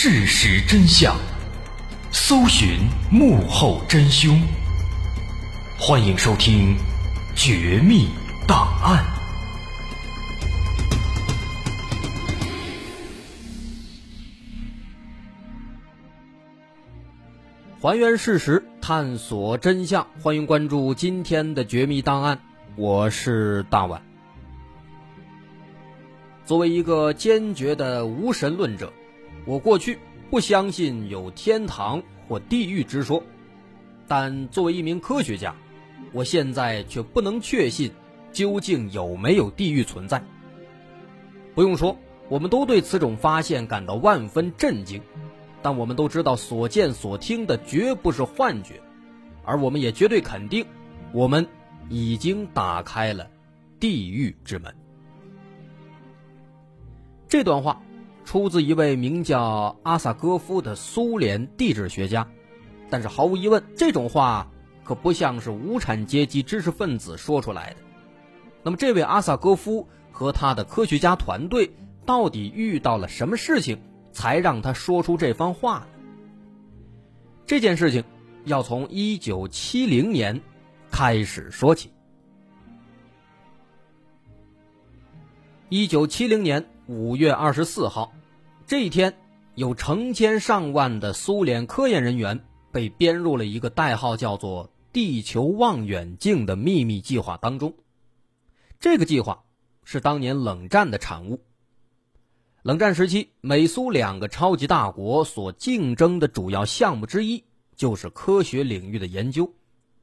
事实真相，搜寻幕后真凶。欢迎收听《绝密档案》，还原事实，探索真相。欢迎关注今天的《绝密档案》，我是大碗。作为一个坚决的无神论者，我过去不相信有天堂或地狱之说，但作为一名科学家，我现在却不能确信究竟有没有地狱存在。不用说，我们都对此种发现感到万分震惊，但我们都知道所见所听的绝不是幻觉，而我们也绝对肯定，我们已经打开了地狱之门。这段话出自一位名叫阿萨戈夫的苏联地质学家，但是毫无疑问，这种话可不像是无产阶级知识分子说出来的。那么，这位阿萨戈夫和他的科学家团队到底遇到了什么事情，才让他说出这番话呢？这件事情要从1970年开始说起。1970年。五月二十四号，这一天，有成千上万的苏联科研人员被编入了一个代号叫做“地球望远镜”的秘密计划当中。这个计划是当年冷战的产物。冷战时期，美苏两个超级大国所竞争的主要项目之一就是科学领域的研究，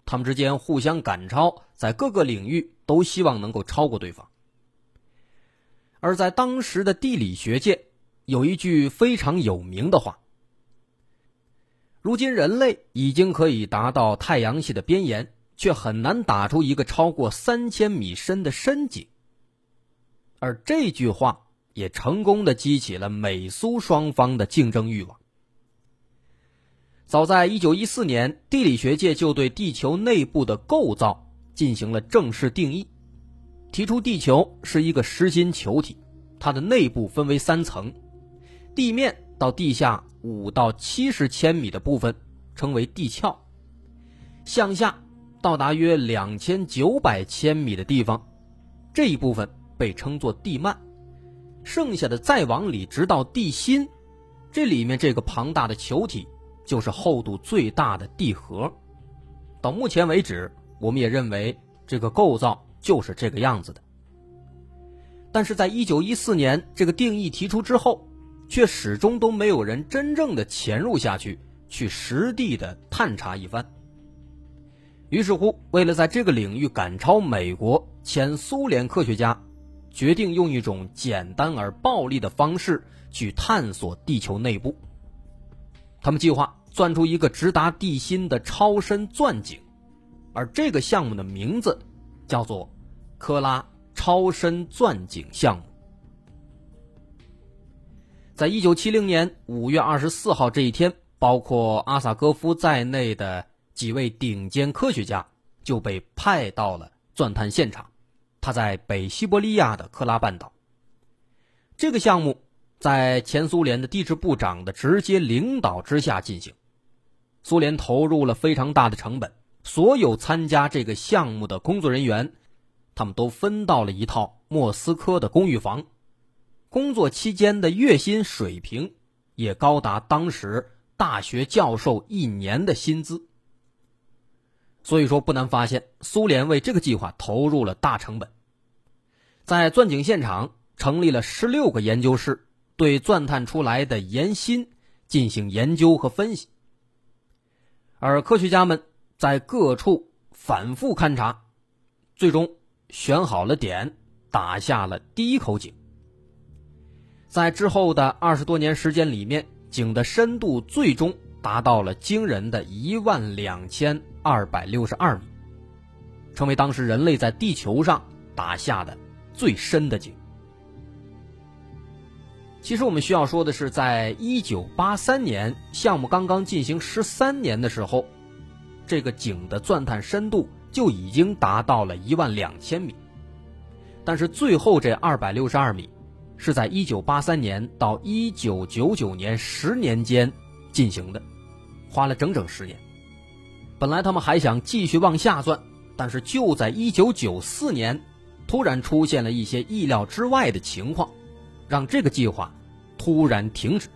他们之间互相赶超，在各个领域都希望能够超过对方。而在当时的地理学界，有一句非常有名的话：“如今人类已经可以达到太阳系的边沿，却很难打出一个超过三千米深的深井。”而这句话也成功的激起了美苏双方的竞争欲望。早在一九一四年，地理学界就对地球内部的构造进行了正式定义。提出地球是一个实心球体，它的内部分为三层，地面到地下五到七十千米的部分称为地壳，向下到达约两千九百千米的地方，这一部分被称作地幔，剩下的再往里直到地心，这里面这个庞大的球体就是厚度最大的地核。到目前为止，我们也认为这个构造。就是这个样子的，但是在一九一四年这个定义提出之后，却始终都没有人真正的潜入下去，去实地的探查一番。于是乎，为了在这个领域赶超美国，前苏联科学家决定用一种简单而暴力的方式去探索地球内部。他们计划钻出一个直达地心的超深钻井，而这个项目的名字叫做。科拉超深钻井项目，在一九七零年五月二十四号这一天，包括阿萨戈夫在内的几位顶尖科学家就被派到了钻探现场。他在北西伯利亚的克拉半岛。这个项目在前苏联的地质部长的直接领导之下进行，苏联投入了非常大的成本，所有参加这个项目的工作人员。他们都分到了一套莫斯科的公寓房，工作期间的月薪水平也高达当时大学教授一年的薪资。所以说，不难发现，苏联为这个计划投入了大成本。在钻井现场成立了十六个研究室，对钻探出来的岩芯进行研究和分析。而科学家们在各处反复勘察，最终。选好了点，打下了第一口井。在之后的二十多年时间里面，井的深度最终达到了惊人的一万两千二百六十二米，成为当时人类在地球上打下的最深的井。其实我们需要说的是，在一九八三年项目刚刚进行十三年的时候，这个井的钻探深度。就已经达到了一万两千米，但是最后这二百六十二米，是在1983年到1999年十年间进行的，花了整整十年。本来他们还想继续往下钻，但是就在1994年，突然出现了一些意料之外的情况，让这个计划突然停止。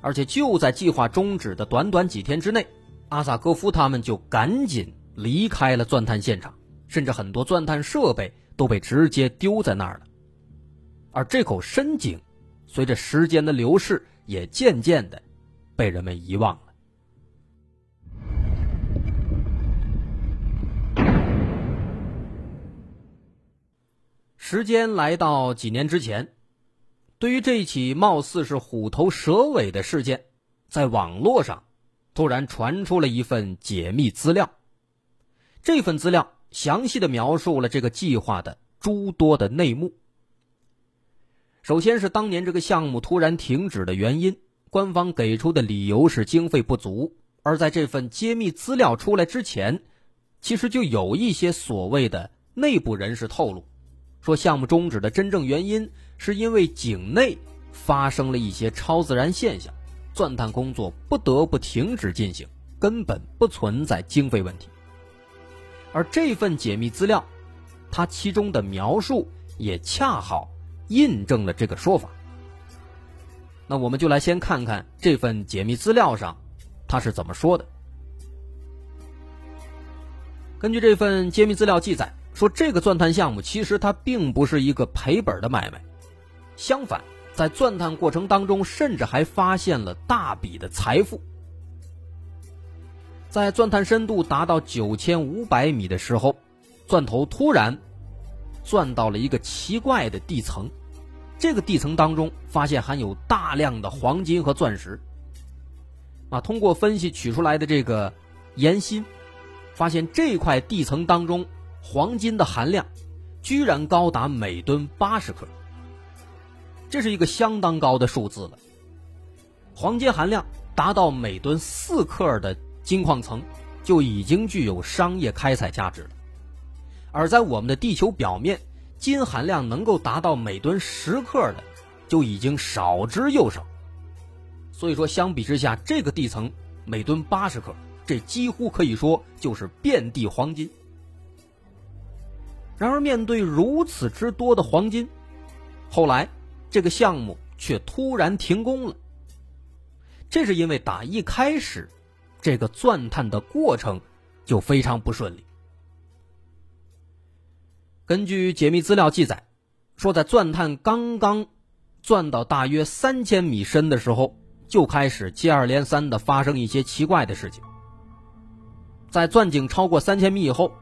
而且就在计划终止的短短几天之内，阿萨戈夫他们就赶紧离开了钻探现场，甚至很多钻探设备都被直接丢在那儿了。而这口深井，随着时间的流逝，也渐渐的被人们遗忘了。时间来到几年之前。对于这起貌似是虎头蛇尾的事件，在网络上突然传出了一份解密资料。这份资料详细的描述了这个计划的诸多的内幕。首先是当年这个项目突然停止的原因，官方给出的理由是经费不足。而在这份揭秘资料出来之前，其实就有一些所谓的内部人士透露，说项目终止的真正原因。是因为井内发生了一些超自然现象，钻探工作不得不停止进行，根本不存在经费问题。而这份解密资料，它其中的描述也恰好印证了这个说法。那我们就来先看看这份解密资料上，他是怎么说的。根据这份揭秘资料记载，说这个钻探项目其实它并不是一个赔本的买卖。相反，在钻探过程当中，甚至还发现了大笔的财富。在钻探深度达到九千五百米的时候，钻头突然钻到了一个奇怪的地层，这个地层当中发现含有大量的黄金和钻石。啊，通过分析取出来的这个岩芯，发现这块地层当中黄金的含量居然高达每吨八十克。这是一个相当高的数字了。黄金含量达到每吨四克的金矿层，就已经具有商业开采价值了。而在我们的地球表面，金含量能够达到每吨十克的，就已经少之又少。所以说，相比之下，这个地层每吨八十克，这几乎可以说就是遍地黄金。然而，面对如此之多的黄金，后来。这个项目却突然停工了，这是因为打一开始，这个钻探的过程就非常不顺利。根据解密资料记载，说在钻探刚刚钻到大约三千米深的时候，就开始接二连三的发生一些奇怪的事情。在钻井超过三千米以后，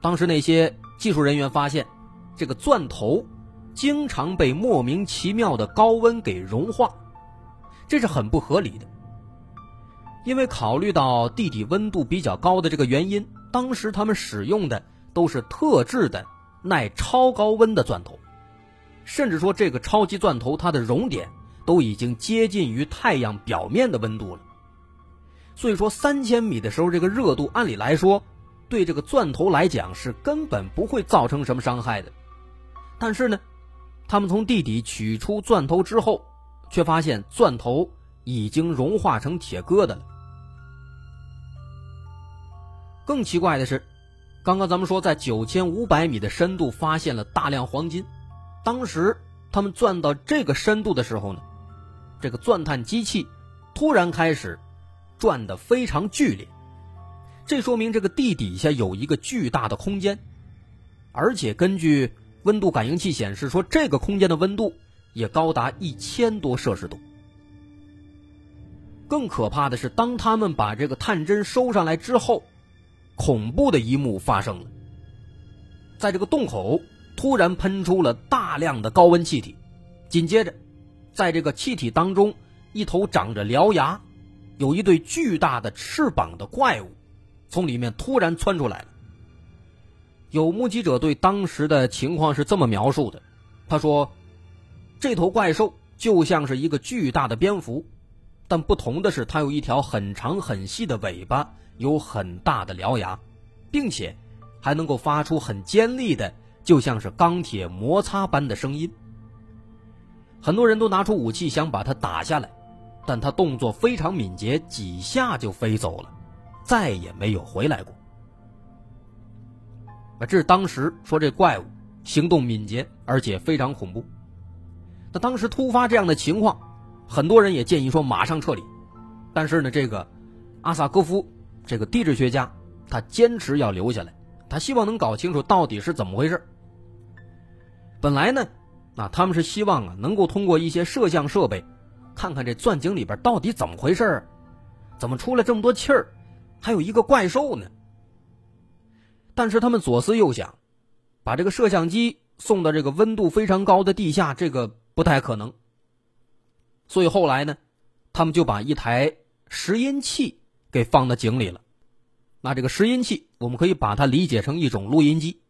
当时那些技术人员发现，这个钻头。经常被莫名其妙的高温给融化，这是很不合理的。因为考虑到地底温度比较高的这个原因，当时他们使用的都是特制的耐超高温的钻头，甚至说这个超级钻头它的熔点都已经接近于太阳表面的温度了。所以说，三千米的时候，这个热度按理来说对这个钻头来讲是根本不会造成什么伤害的，但是呢。他们从地底取出钻头之后，却发现钻头已经融化成铁疙瘩了。更奇怪的是，刚刚咱们说在九千五百米的深度发现了大量黄金，当时他们钻到这个深度的时候呢，这个钻探机器突然开始转得非常剧烈，这说明这个地底下有一个巨大的空间，而且根据。温度感应器显示说，这个空间的温度也高达一千多摄氏度。更可怕的是，当他们把这个探针收上来之后，恐怖的一幕发生了。在这个洞口突然喷出了大量的高温气体，紧接着，在这个气体当中，一头长着獠牙、有一对巨大的翅膀的怪物，从里面突然窜出来了。有目击者对当时的情况是这么描述的：“他说，这头怪兽就像是一个巨大的蝙蝠，但不同的是，它有一条很长很细的尾巴，有很大的獠牙，并且还能够发出很尖利的，就像是钢铁摩擦般的声音。很多人都拿出武器想把它打下来，但他动作非常敏捷，几下就飞走了，再也没有回来过。啊，这是当时说这怪物行动敏捷，而且非常恐怖。那当时突发这样的情况，很多人也建议说马上撤离，但是呢，这个阿萨戈夫这个地质学家他坚持要留下来，他希望能搞清楚到底是怎么回事。本来呢，啊，他们是希望啊能够通过一些摄像设备，看看这钻井里边到底怎么回事怎么出来这么多气儿，还有一个怪兽呢。但是他们左思右想，把这个摄像机送到这个温度非常高的地下，这个不太可能。所以后来呢，他们就把一台拾音器给放到井里了。那这个拾音器，我们可以把它理解成一种录音机。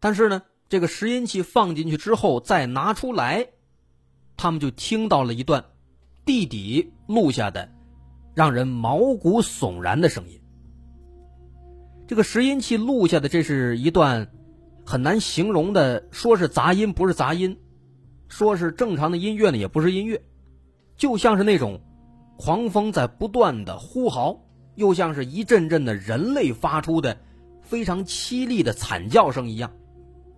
但是呢，这个拾音器放进去之后再拿出来，他们就听到了一段地底录下的让人毛骨悚然的声音。这个拾音器录下的，这是一段很难形容的，说是杂音不是杂音，说是正常的音乐呢也不是音乐，就像是那种狂风在不断的呼嚎，又像是一阵阵的人类发出的非常凄厉的惨叫声一样，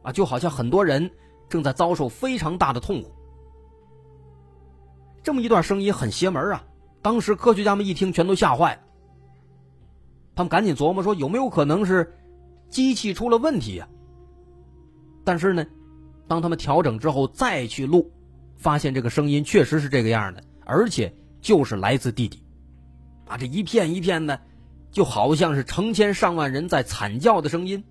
啊，就好像很多人正在遭受非常大的痛苦。这么一段声音很邪门啊！当时科学家们一听，全都吓坏了。他们赶紧琢磨说有没有可能是机器出了问题呀？但是呢，当他们调整之后再去录，发现这个声音确实是这个样的，而且就是来自地底，啊，这一片一片的，就好像是成千上万人在惨叫的声音，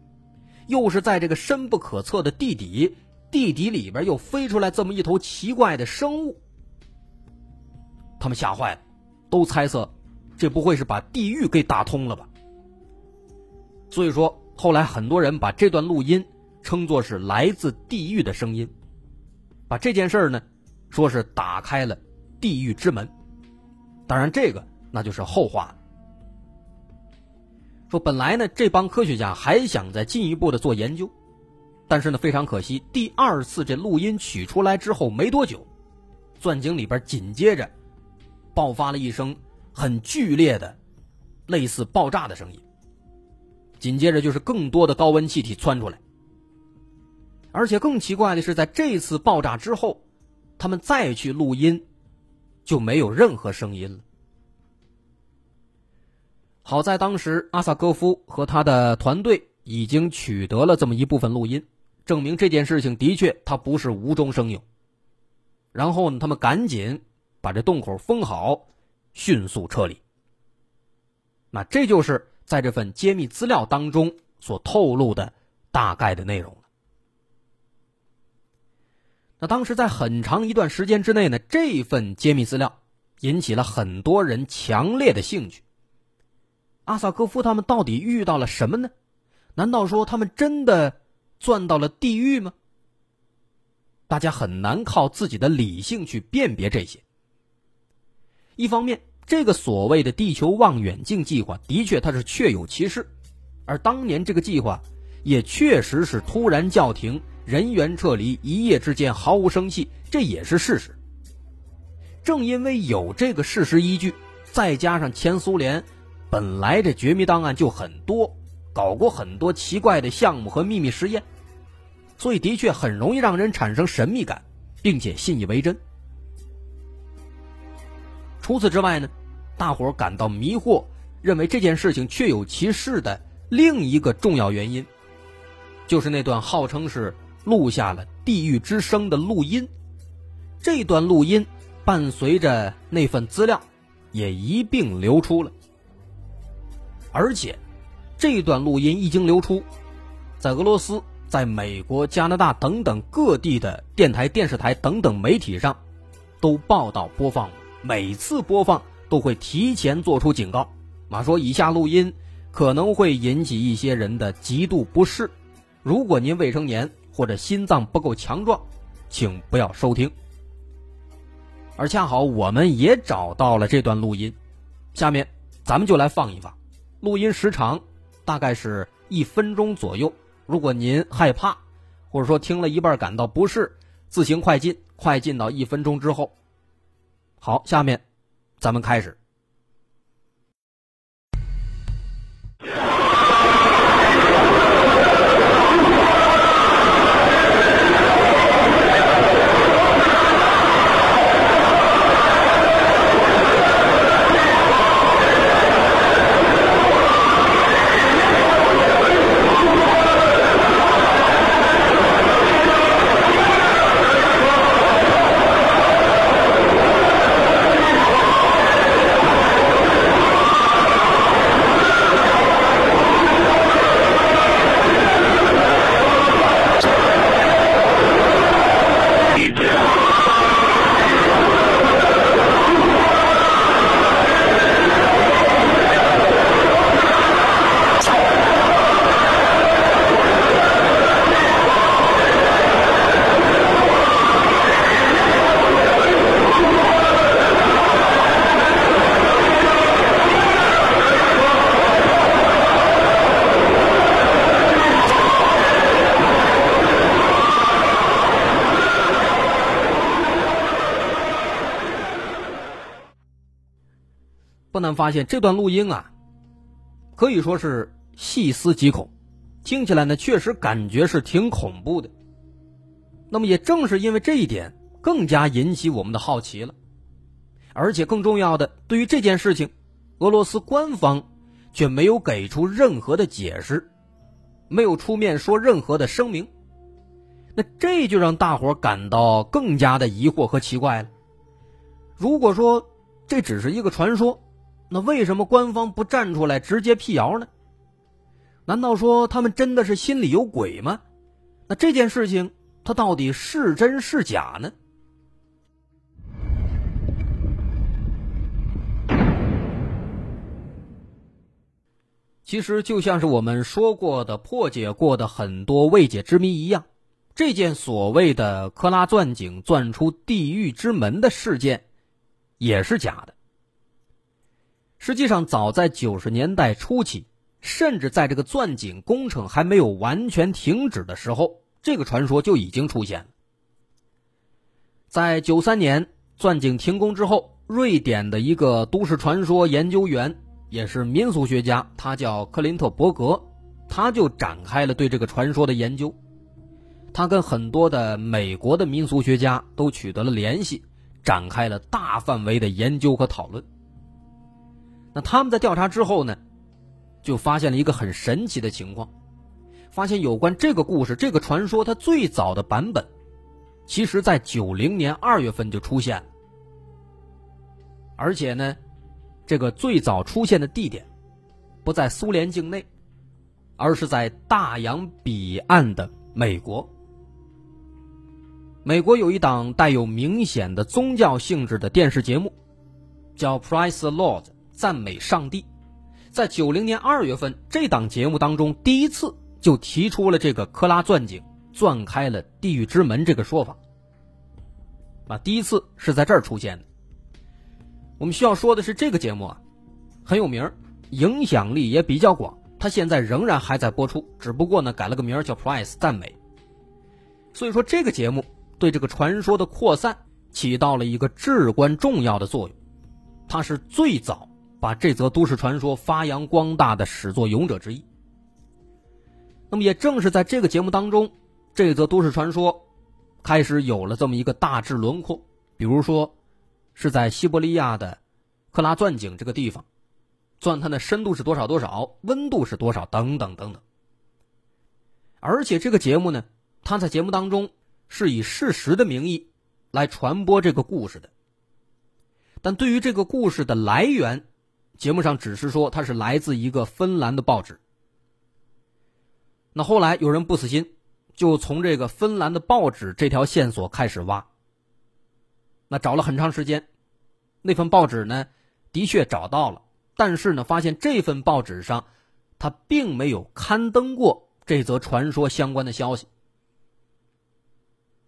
又是在这个深不可测的地底，地底里边又飞出来这么一头奇怪的生物，他们吓坏了，都猜测这不会是把地狱给打通了吧？所以说，后来很多人把这段录音称作是来自地狱的声音，把这件事儿呢，说是打开了地狱之门。当然，这个那就是后话。说本来呢，这帮科学家还想再进一步的做研究，但是呢，非常可惜，第二次这录音取出来之后没多久，钻井里边紧接着爆发了一声很剧烈的、类似爆炸的声音。紧接着就是更多的高温气体窜出来，而且更奇怪的是，在这次爆炸之后，他们再去录音，就没有任何声音了。好在当时阿萨戈夫和他的团队已经取得了这么一部分录音，证明这件事情的确他不是无中生有。然后呢，他们赶紧把这洞口封好，迅速撤离。那这就是。在这份揭秘资料当中所透露的大概的内容。那当时在很长一段时间之内呢，这份揭秘资料引起了很多人强烈的兴趣。阿萨戈夫他们到底遇到了什么呢？难道说他们真的钻到了地狱吗？大家很难靠自己的理性去辨别这些。一方面。这个所谓的地球望远镜计划，的确它是确有其事，而当年这个计划也确实是突然叫停，人员撤离，一夜之间毫无生气，这也是事实。正因为有这个事实依据，再加上前苏联本来这绝密档案就很多，搞过很多奇怪的项目和秘密实验，所以的确很容易让人产生神秘感，并且信以为真。除此之外呢，大伙感到迷惑，认为这件事情确有其事的另一个重要原因，就是那段号称是录下了地狱之声的录音。这段录音伴随着那份资料，也一并流出了。而且，这段录音一经流出，在俄罗斯、在美国、加拿大等等各地的电台、电视台等等媒体上，都报道播放。每次播放都会提前做出警告，马说以下录音可能会引起一些人的极度不适，如果您未成年或者心脏不够强壮，请不要收听。而恰好我们也找到了这段录音，下面咱们就来放一放。录音时长大概是一分钟左右，如果您害怕或者说听了一半感到不适，自行快进快进到一分钟之后。好，下面咱们开始。发现，这段录音啊，可以说是细思极恐，听起来呢，确实感觉是挺恐怖的。那么，也正是因为这一点，更加引起我们的好奇了。而且更重要的，对于这件事情，俄罗斯官方却没有给出任何的解释，没有出面说任何的声明。那这就让大伙感到更加的疑惑和奇怪了。如果说这只是一个传说，那为什么官方不站出来直接辟谣呢？难道说他们真的是心里有鬼吗？那这件事情它到底是真是假呢？其实就像是我们说过的、破解过的很多未解之谜一样，这件所谓的克拉钻井钻出地狱之门的事件，也是假的。实际上，早在九十年代初期，甚至在这个钻井工程还没有完全停止的时候，这个传说就已经出现了。在九三年钻井停工之后，瑞典的一个都市传说研究员，也是民俗学家，他叫克林特伯格，他就展开了对这个传说的研究。他跟很多的美国的民俗学家都取得了联系，展开了大范围的研究和讨论。那他们在调查之后呢，就发现了一个很神奇的情况，发现有关这个故事、这个传说，它最早的版本，其实在九零年二月份就出现了，而且呢，这个最早出现的地点，不在苏联境内，而是在大洋彼岸的美国。美国有一档带有明显的宗教性质的电视节目，叫《Praise the Lord》。赞美上帝，在九零年二月份这档节目当中，第一次就提出了这个克拉钻井钻开了地狱之门这个说法。啊，第一次是在这儿出现的。我们需要说的是，这个节目啊很有名，影响力也比较广，它现在仍然还在播出，只不过呢改了个名叫 “Price 赞美”。所以说，这个节目对这个传说的扩散起到了一个至关重要的作用，它是最早。把这则都市传说发扬光大的始作俑者之一。那么，也正是在这个节目当中，这则都市传说开始有了这么一个大致轮廓。比如说，是在西伯利亚的克拉钻井这个地方，钻探的深度是多少多少，温度是多少，等等等等。而且，这个节目呢，它在节目当中是以事实的名义来传播这个故事的。但对于这个故事的来源，节目上只是说它是来自一个芬兰的报纸。那后来有人不死心，就从这个芬兰的报纸这条线索开始挖。那找了很长时间，那份报纸呢，的确找到了，但是呢，发现这份报纸上，它并没有刊登过这则传说相关的消息。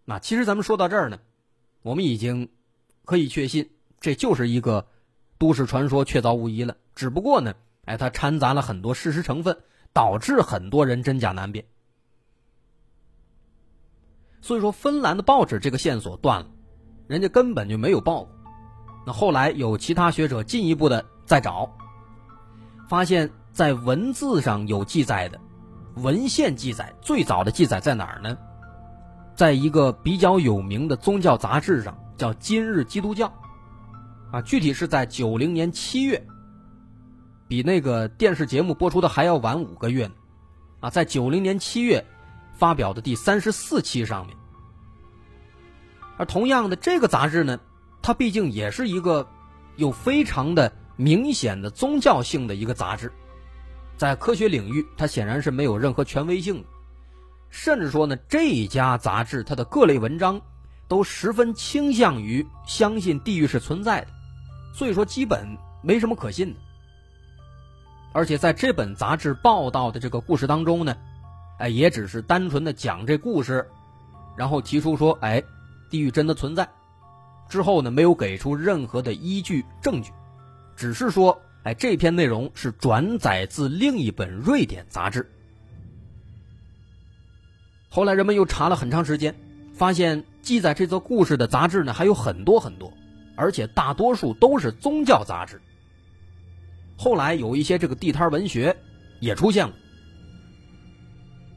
那其实咱们说到这儿呢，我们已经可以确信，这就是一个。都市传说确凿无疑了，只不过呢，哎，它掺杂了很多事实成分，导致很多人真假难辨。所以说，芬兰的报纸这个线索断了，人家根本就没有报过。那后来有其他学者进一步的再找，发现，在文字上有记载的，文献记载最早的记载在哪儿呢？在一个比较有名的宗教杂志上，叫《今日基督教》，啊，具体是在九零年七月，比那个电视节目播出的还要晚五个月呢，啊，在九零年七月发表的第三十四期上面。而同样的，这个杂志呢？它毕竟也是一个有非常的明显的宗教性的一个杂志，在科学领域，它显然是没有任何权威性的，甚至说呢，这家杂志它的各类文章都十分倾向于相信地狱是存在的，所以说基本没什么可信的。而且在这本杂志报道的这个故事当中呢，哎，也只是单纯的讲这故事，然后提出说，哎，地狱真的存在。之后呢，没有给出任何的依据证据，只是说，哎，这篇内容是转载自另一本瑞典杂志。后来人们又查了很长时间，发现记载这则故事的杂志呢还有很多很多，而且大多数都是宗教杂志。后来有一些这个地摊文学也出现了，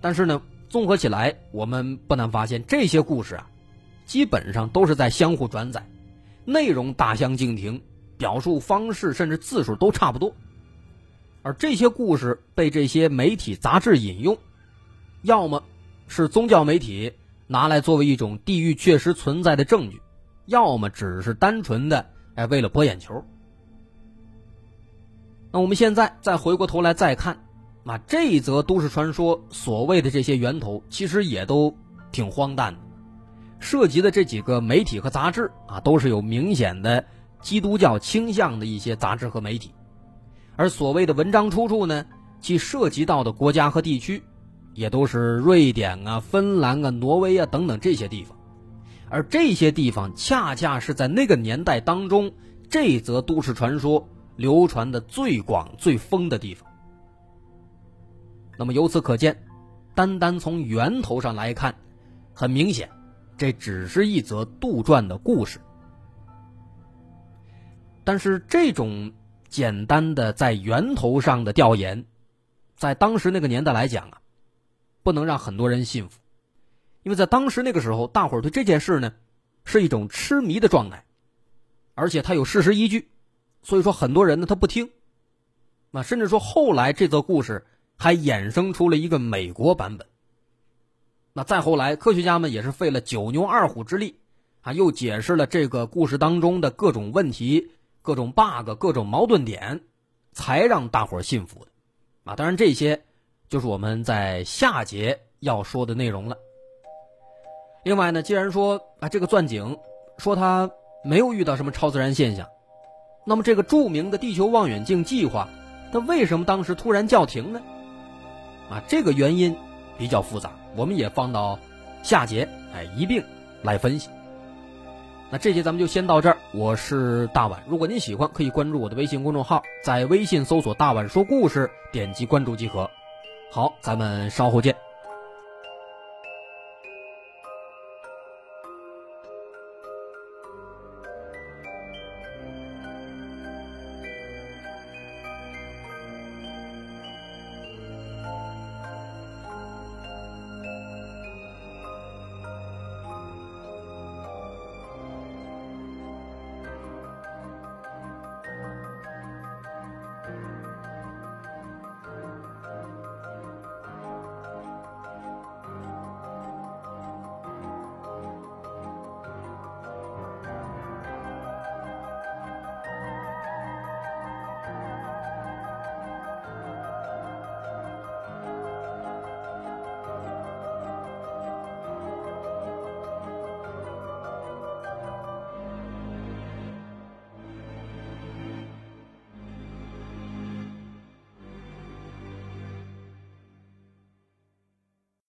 但是呢，综合起来，我们不难发现这些故事啊。基本上都是在相互转载，内容大相径庭，表述方式甚至字数都差不多。而这些故事被这些媒体杂志引用，要么是宗教媒体拿来作为一种地狱确实存在的证据，要么只是单纯的哎为了博眼球。那我们现在再回过头来再看，那这一则都市传说所谓的这些源头，其实也都挺荒诞的。涉及的这几个媒体和杂志啊，都是有明显的基督教倾向的一些杂志和媒体，而所谓的文章出处呢，其涉及到的国家和地区，也都是瑞典啊、芬兰啊、挪威啊等等这些地方，而这些地方恰恰是在那个年代当中，这则都市传说流传的最广、最疯的地方。那么由此可见，单单从源头上来看，很明显。这只是一则杜撰的故事，但是这种简单的在源头上的调研，在当时那个年代来讲啊，不能让很多人信服，因为在当时那个时候，大伙儿对这件事呢是一种痴迷的状态，而且它有事实依据，所以说很多人呢他不听，啊，甚至说后来这则故事还衍生出了一个美国版本。那再后来，科学家们也是费了九牛二虎之力，啊，又解释了这个故事当中的各种问题、各种 bug、各种矛盾点，才让大伙信服的，啊，当然这些就是我们在下节要说的内容了。另外呢，既然说啊，这个钻井说他没有遇到什么超自然现象，那么这个著名的地球望远镜计划，它为什么当时突然叫停呢？啊，这个原因比较复杂。我们也放到下节，哎，一并来分析。那这节咱们就先到这儿。我是大碗，如果您喜欢，可以关注我的微信公众号，在微信搜索“大碗说故事”，点击关注即可。好，咱们稍后见。